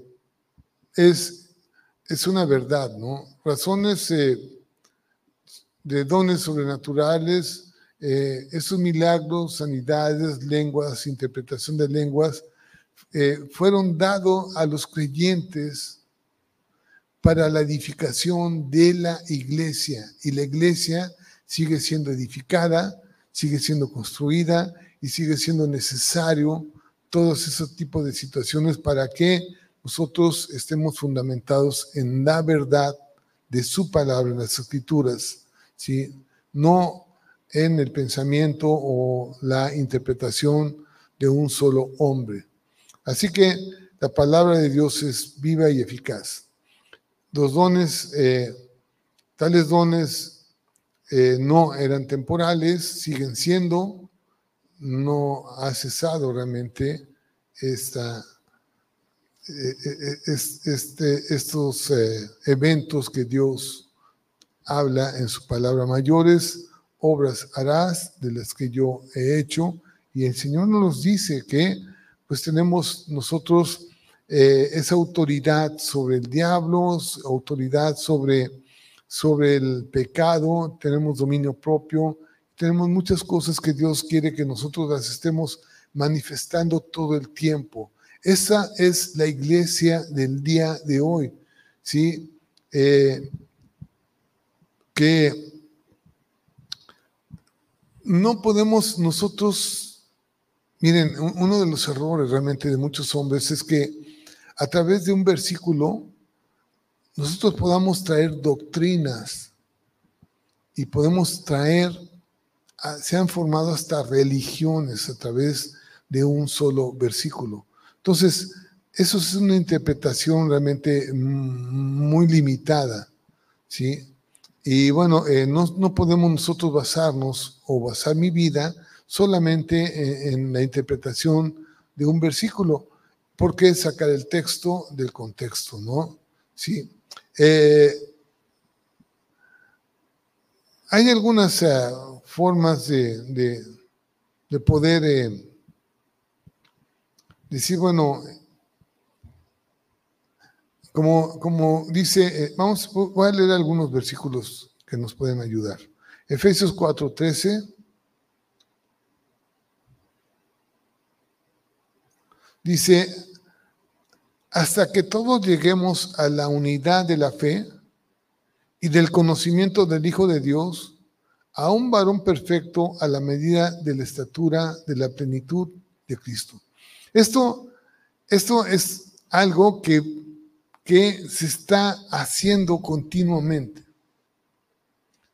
Speaker 1: es, es una verdad, ¿no? Razones eh, de dones sobrenaturales, esos milagros, sanidades, lenguas, interpretación de lenguas, fueron dados a los creyentes para la edificación de la iglesia. Y la iglesia sigue siendo edificada, sigue siendo construida y sigue siendo necesario todos esos tipos de situaciones para que nosotros estemos fundamentados en la verdad de su palabra, en las escrituras, ¿sí? no en el pensamiento o la interpretación de un solo hombre. Así que la palabra de Dios es viva y eficaz. Los dones, eh, tales dones eh, no eran temporales, siguen siendo, no ha cesado realmente esta, eh, eh, este, estos eventos que Dios habla en su palabra. Mayores obras harás de las que yo he hecho. Y el Señor nos dice que pues tenemos nosotros esa autoridad sobre el diablo, autoridad sobre, sobre el pecado, tenemos dominio propio, tenemos muchas cosas que Dios quiere que nosotros las estemos manifestando todo el tiempo. Esa es la iglesia del día de hoy, ¿sí? Eh, que no podemos nosotros, miren, uno de los errores realmente de muchos hombres es que a través de un versículo nosotros podamos traer doctrinas y podemos traer se han formado hasta religiones a través de un solo versículo. Entonces, eso es una interpretación realmente muy limitada, ¿sí? Y bueno, eh, no, podemos nosotros basarnos o basar mi vida solamente en, la interpretación de un versículo, porque sacar el texto del contexto, ¿no? Sí. Eh, hay algunas eh, formas de, poder eh, decir, bueno, como, como dice, vamos, a leer algunos versículos que nos pueden ayudar. Efesios 4:13. Dice, hasta que todos lleguemos a la unidad de la fe y del conocimiento del Hijo de Dios, a un varón perfecto a la medida de la estatura de la plenitud de Cristo. Esto, esto es algo que, que se está haciendo continuamente.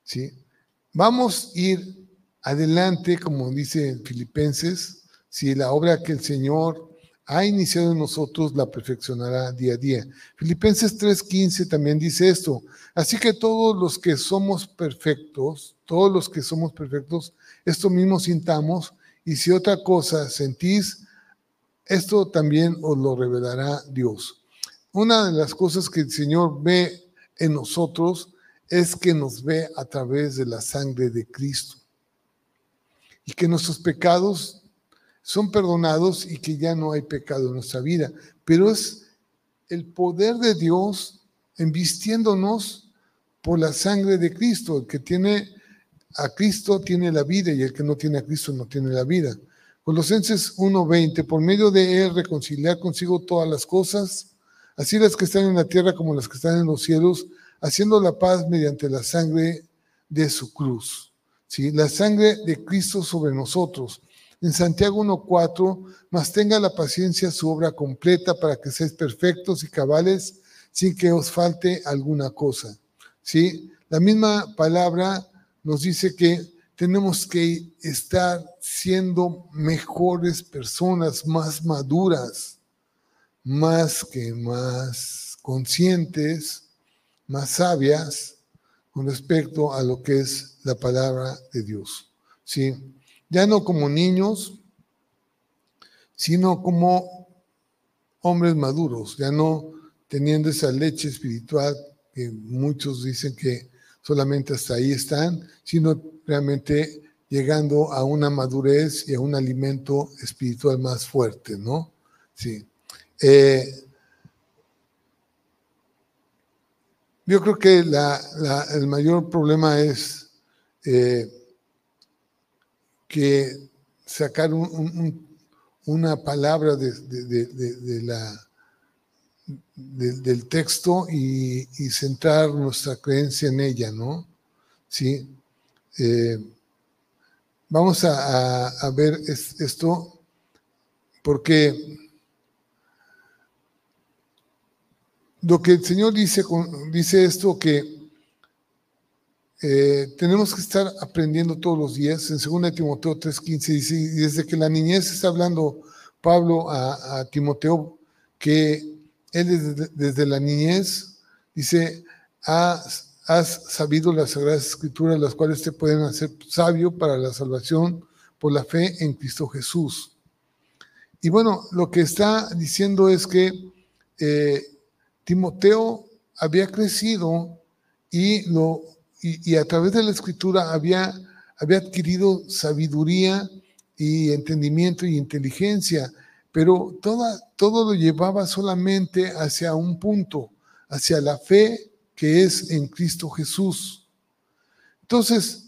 Speaker 1: ¿sí? Vamos a ir adelante, como dice Filipenses, si la obra que el Señor ha iniciado en nosotros la perfeccionará día a día. Filipenses 3:15 también dice esto. Así que todos los que somos perfectos, todos los que somos perfectos, esto mismo sintamos, y si otra cosa sentís, esto también os lo revelará Dios. Una de las cosas que el Señor ve en nosotros es que nos ve a través de la sangre de Cristo y que nuestros pecados son perdonados y que ya no hay pecado en nuestra vida. Pero es el poder de Dios embistiéndonos por la sangre de Cristo. El que tiene a Cristo tiene la vida y el que no tiene a Cristo no tiene la vida. Colosenses 1:20, por medio de él reconciliar consigo todas las cosas, así las que están en la tierra como las que están en los cielos, haciendo la paz mediante la sangre de su cruz. ¿Sí? La sangre de Cristo sobre nosotros. En Santiago 1.4, más tenga la paciencia su obra completa para que seáis perfectos y cabales sin que os falte alguna cosa. ¿Sí? La misma palabra nos dice que tenemos que estar siendo mejores personas, más maduras, más que más conscientes, más sabias con respecto a lo que es la palabra de Dios. ¿Sí? Ya no como niños, sino como hombres maduros, ya no teniendo esa leche espiritual que muchos dicen que solamente hasta ahí están, sino realmente llegando a una madurez y a un alimento espiritual más fuerte, ¿no? Sí. Eh, yo creo que el mayor problema es eh, que sacar una palabra de, la, del texto y, centrar nuestra creencia en ella, ¿no? Sí. Eh, vamos a, ver esto porque lo que el Señor dice, dice esto que eh, tenemos que estar aprendiendo todos los días. En 2 Timoteo 3:15 dice, desde que la niñez está hablando Pablo a, Timoteo, que él desde, la niñez, dice, has, sabido las sagradas escrituras, las cuales te pueden hacer sabio para la salvación por la fe en Cristo Jesús. Y bueno, lo que está diciendo es que eh, Timoteo había crecido y, lo, y, a través de la escritura había, había adquirido sabiduría y entendimiento y inteligencia, pero todo lo llevaba solamente hacia un punto, hacia la fe que es en Cristo Jesús. Entonces,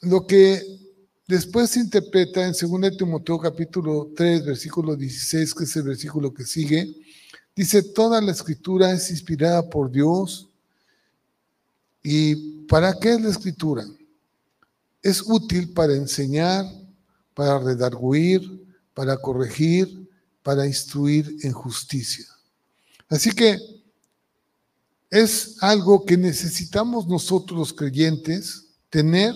Speaker 1: lo que después se interpreta en 2 Timoteo capítulo 3, versículo 16, que es el versículo que sigue, dice, toda la escritura es inspirada por Dios. ¿Y para qué es la escritura? Es útil para enseñar, para redarguir, para corregir, para instruir en justicia. Así que es algo que necesitamos nosotros los creyentes tener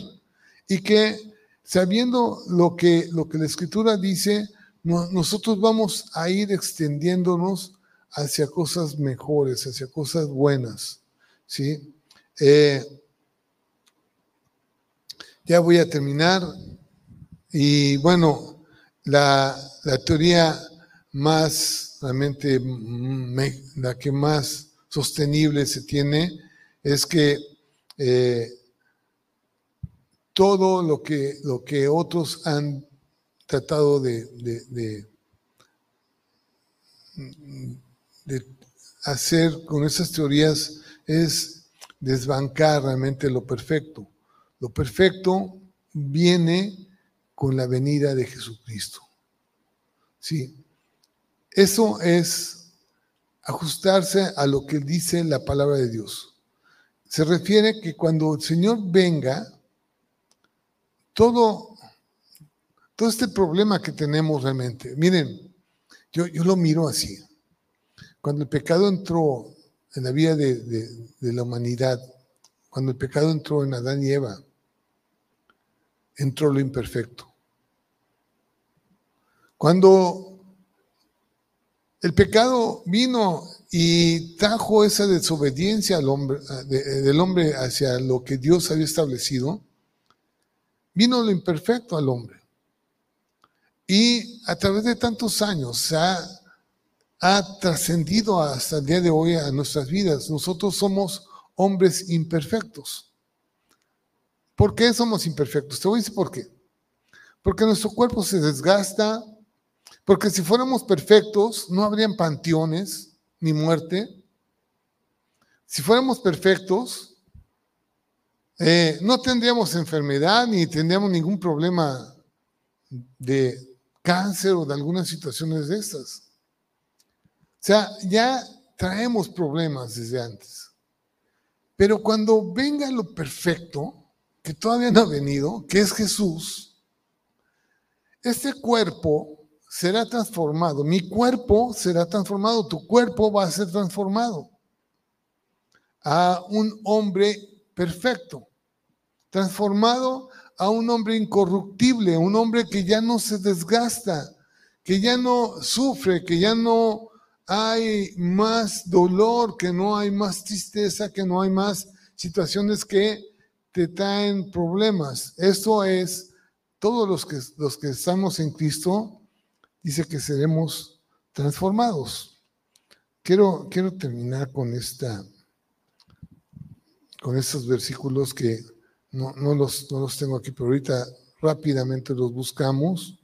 Speaker 1: y que sabiendo lo que, lo que la escritura dice, nosotros vamos a ir extendiéndonos hacia cosas mejores, hacia cosas buenas. ¿sí? Eh, ya voy a terminar. Y bueno, la, la teoría más, realmente, la que más sostenible se tiene es que eh, todo lo que, lo que otros han tratado de, de, hacer con esas teorías es desbancar realmente lo perfecto. Lo perfecto viene con la venida de Jesucristo. Sí, eso es ajustarse a lo que dice la palabra de Dios. Se refiere que cuando el Señor venga, todo, todo este problema que tenemos realmente, miren, yo, yo lo miro así. Cuando el pecado entró en la vida de, la humanidad, cuando el pecado entró en Adán y Eva, entró lo imperfecto. Cuando el pecado vino y trajo esa desobediencia al hombre, del hombre hacia lo que Dios había establecido. Vino lo imperfecto al hombre. Y a través de tantos años ha, ha trascendido hasta el día de hoy a nuestras vidas. Nosotros somos hombres imperfectos. ¿Por qué somos imperfectos? Te voy a decir por qué. Porque nuestro cuerpo se desgasta, porque si fuéramos perfectos, no habrían panteones ni muerte. Si fuéramos perfectos, eh, no tendríamos enfermedad ni tendríamos ningún problema de cáncer o de algunas situaciones de estas. Sea, ya traemos problemas desde antes. Pero cuando venga lo perfecto, que todavía no ha venido, que es Jesús, este cuerpo será transformado. Mi cuerpo será transformado, tu cuerpo va a ser transformado a un hombre perfecto, transformado a un hombre incorruptible, un hombre que ya no se desgasta, que ya no sufre, que ya no hay más dolor, que no hay más tristeza, que no hay más situaciones que te traen problemas. Esto es, todos los que, los que estamos en Cristo, dice que seremos transformados. Quiero, quiero terminar con esta con estos versículos que no, no, los, no los tengo aquí, pero ahorita rápidamente los buscamos.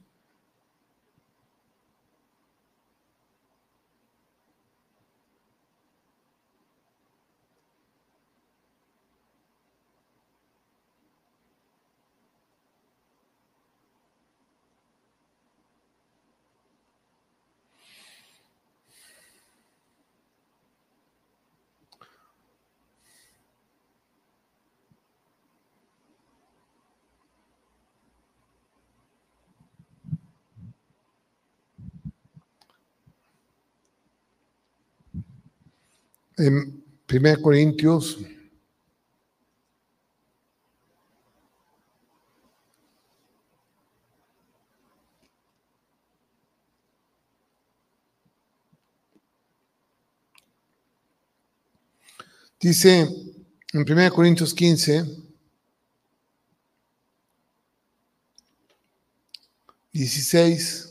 Speaker 1: En 1 Corintios Dice en 1 Corintios 15, 16.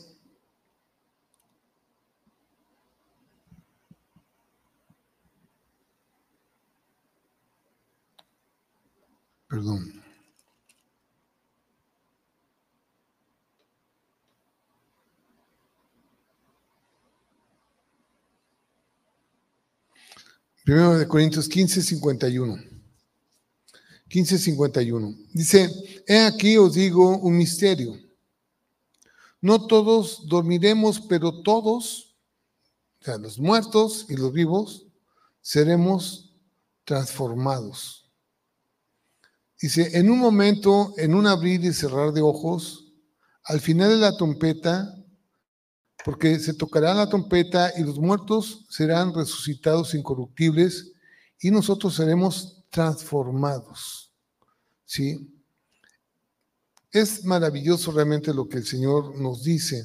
Speaker 1: Perdón. Primero de Corintios 15, 51. 15, 51. Dice, he aquí os digo un misterio. No todos dormiremos, pero todos, o sea, los muertos y los vivos, seremos transformados. Dice, en un momento, en un abrir y cerrar de ojos, al final de la trompeta, porque se tocará la trompeta y los muertos serán resucitados incorruptibles y nosotros seremos transformados. ¿Sí? Es maravilloso realmente lo que el Señor nos dice.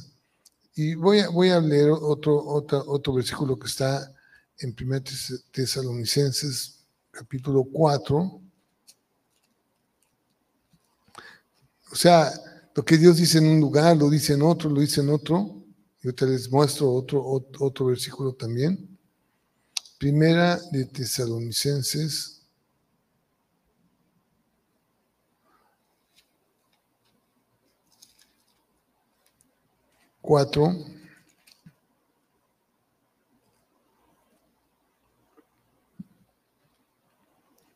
Speaker 1: Y voy a, voy a leer otro, otro, otro versículo que está en 1 Tesalonicenses capítulo 4. O sea, lo que Dios dice en un lugar, lo dice en otro, lo dice en otro. Yo te les muestro otro, otro, versículo también. Primera de Tesalonicenses. Cuatro.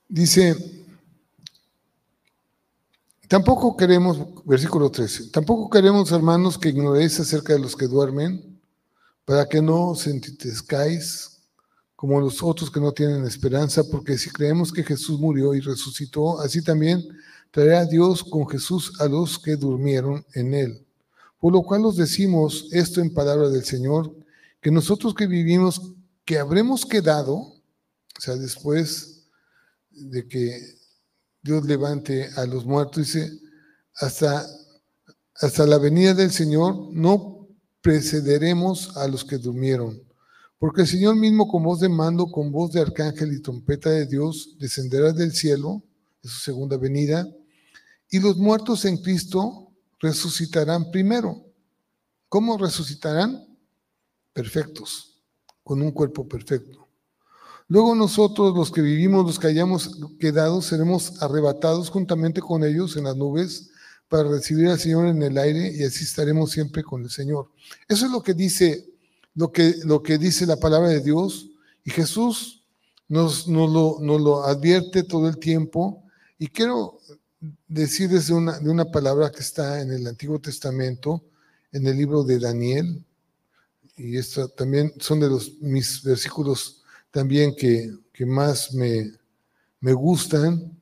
Speaker 1: Dice, Tampoco queremos, versículo 13, tampoco queremos, hermanos, que ignoréis acerca de los que duermen, para que no os entristezcáis como los otros que no tienen esperanza, porque si creemos que Jesús murió y resucitó, así también traerá Dios con Jesús a los que durmieron en él. Por lo cual os decimos esto en palabra del Señor, que nosotros que vivimos, que habremos quedado, o sea, después de que Dios levante a los muertos, dice, hasta, hasta la venida del Señor no precederemos a los que durmieron. Porque el Señor mismo con voz de mando, con voz de arcángel y trompeta de Dios, descenderá del cielo, es su segunda venida, y los muertos en Cristo resucitarán primero. ¿Cómo resucitarán? Perfectos, con un cuerpo perfecto. Luego nosotros, los que vivimos, los que hayamos quedado, seremos arrebatados juntamente con ellos en las nubes para recibir al Señor en el aire y así estaremos siempre con el Señor. Eso es lo que dice, lo que, lo que dice la palabra de Dios y Jesús nos, nos, lo, nos lo advierte todo el tiempo. Y quiero decir desde una, de una palabra que está en el Antiguo Testamento, en el libro de Daniel, y esto también son de los mis versículos también que, más me, me gustan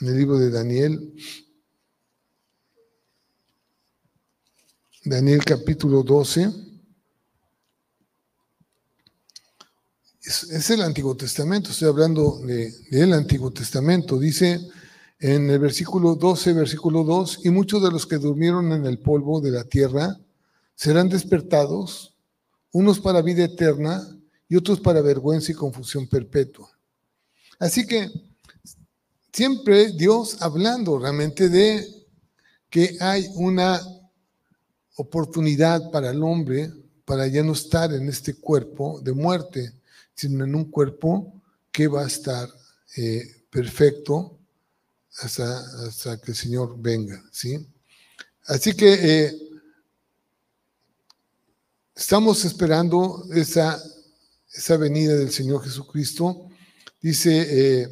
Speaker 1: en el libro de Daniel. Daniel capítulo 12. Es, el Antiguo Testamento, estoy hablando del de, Antiguo Testamento. Dice en el versículo 12, versículo 2, y muchos de los que durmieron en el polvo de la tierra serán despertados, unos para vida eterna y otros para vergüenza y confusión perpetua. Así que siempre Dios hablando realmente de que hay una oportunidad para el hombre para ya no estar en este cuerpo de muerte, sino en un cuerpo que va a estar eh, perfecto hasta, que el Señor venga. ¿sí? Así que eh, estamos esperando esa esa venida del Señor Jesucristo, dice eh,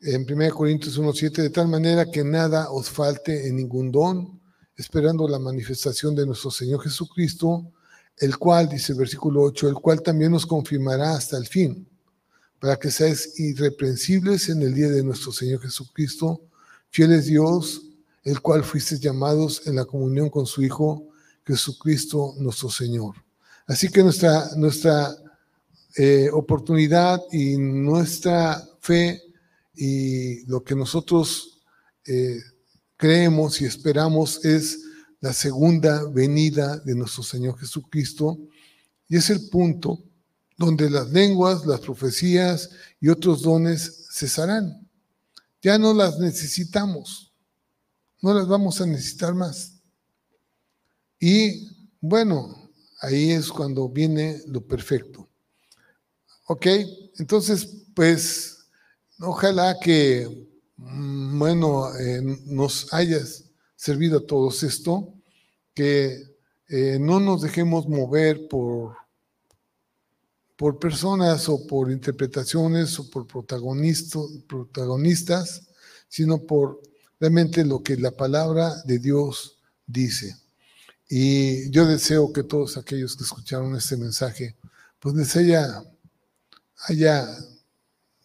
Speaker 1: en 1 Corintios 1.7, de tal manera que nada os falte en ningún don, esperando la manifestación de nuestro Señor Jesucristo, el cual, dice el versículo 8, el cual también nos confirmará hasta el fin, para que seáis irreprensibles en el día de nuestro Señor Jesucristo, fieles Dios, el cual fuisteis llamados en la comunión con su Hijo Jesucristo nuestro Señor. Así que nuestra, nuestra eh, oportunidad y nuestra fe y lo que nosotros eh, creemos y esperamos es la segunda venida de nuestro Señor Jesucristo. Y es el punto donde las lenguas, las profecías y otros dones cesarán. Ya no las necesitamos, no las vamos a necesitar más. Y bueno, ahí es cuando viene lo perfecto. Ok, entonces, pues, ojalá que, mm, bueno, eh, nos haya servido a todos esto, que eh, no nos dejemos mover por, por personas o por interpretaciones o por protagonistas, sino por realmente lo que la palabra de Dios dice. Y yo deseo que todos aquellos que escucharon este mensaje, pues les haya, haya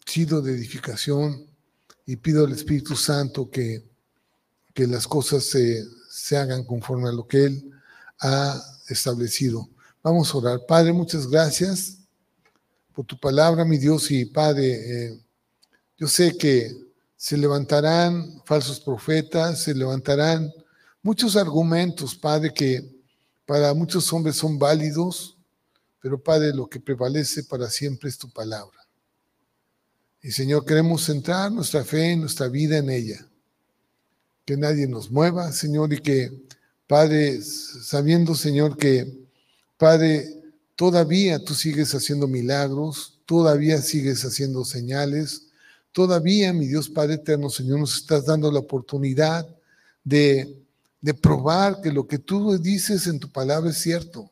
Speaker 1: sido de edificación y pido al Espíritu Santo que, que las cosas se, se hagan conforme a lo que Él ha establecido. Vamos a orar. Padre, muchas gracias por tu palabra, mi Dios y Padre. Eh, yo sé que se levantarán falsos profetas, se levantarán muchos argumentos, Padre, que para muchos hombres son válidos, pero Padre, lo que prevalece para siempre es tu palabra. Y Señor, queremos centrar nuestra fe, nuestra vida en ella. Que nadie nos mueva, Señor, y que, Padre, sabiendo, Señor, que, Padre, todavía tú sigues haciendo milagros, todavía sigues haciendo señales, Todavía, mi Dios Padre Eterno, Señor, nos estás dando la oportunidad de, de probar que lo que tú dices en tu palabra es cierto.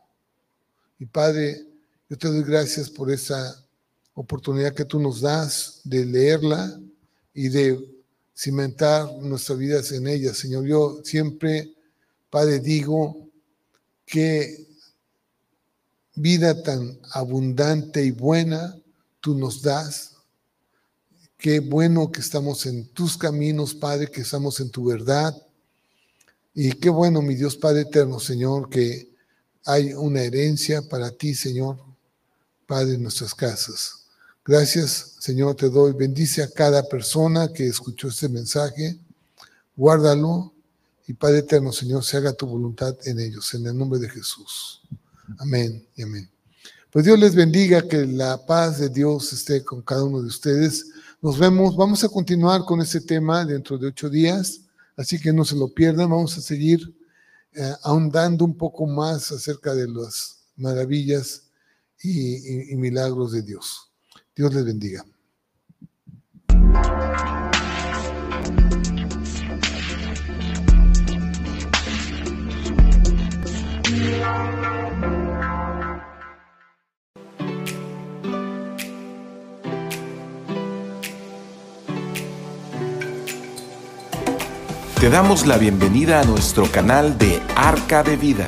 Speaker 1: Y Padre, yo te doy gracias por esa oportunidad que tú nos das de leerla y de cimentar nuestras vidas en ella. Señor, yo siempre, Padre, digo que vida tan abundante y buena tú nos das Qué bueno que estamos en tus caminos, Padre, que estamos en tu verdad. Y qué bueno, mi Dios Padre eterno, Señor, que hay una herencia para ti, Señor, Padre, en nuestras casas. Gracias, Señor, te doy. Bendice a cada persona que escuchó este mensaje. Guárdalo. Y Padre eterno, Señor, se haga tu voluntad en ellos, en el nombre de Jesús. Amén y amén. Pues Dios les bendiga, que la paz de Dios esté con cada uno de ustedes. Nos vemos, vamos a continuar con este tema dentro de ocho días, así que no se lo pierdan, vamos a seguir eh, ahondando un poco más acerca de las maravillas y milagros de Dios. Dios les bendiga.
Speaker 2: Te damos la bienvenida a nuestro canal de Arca de Vida.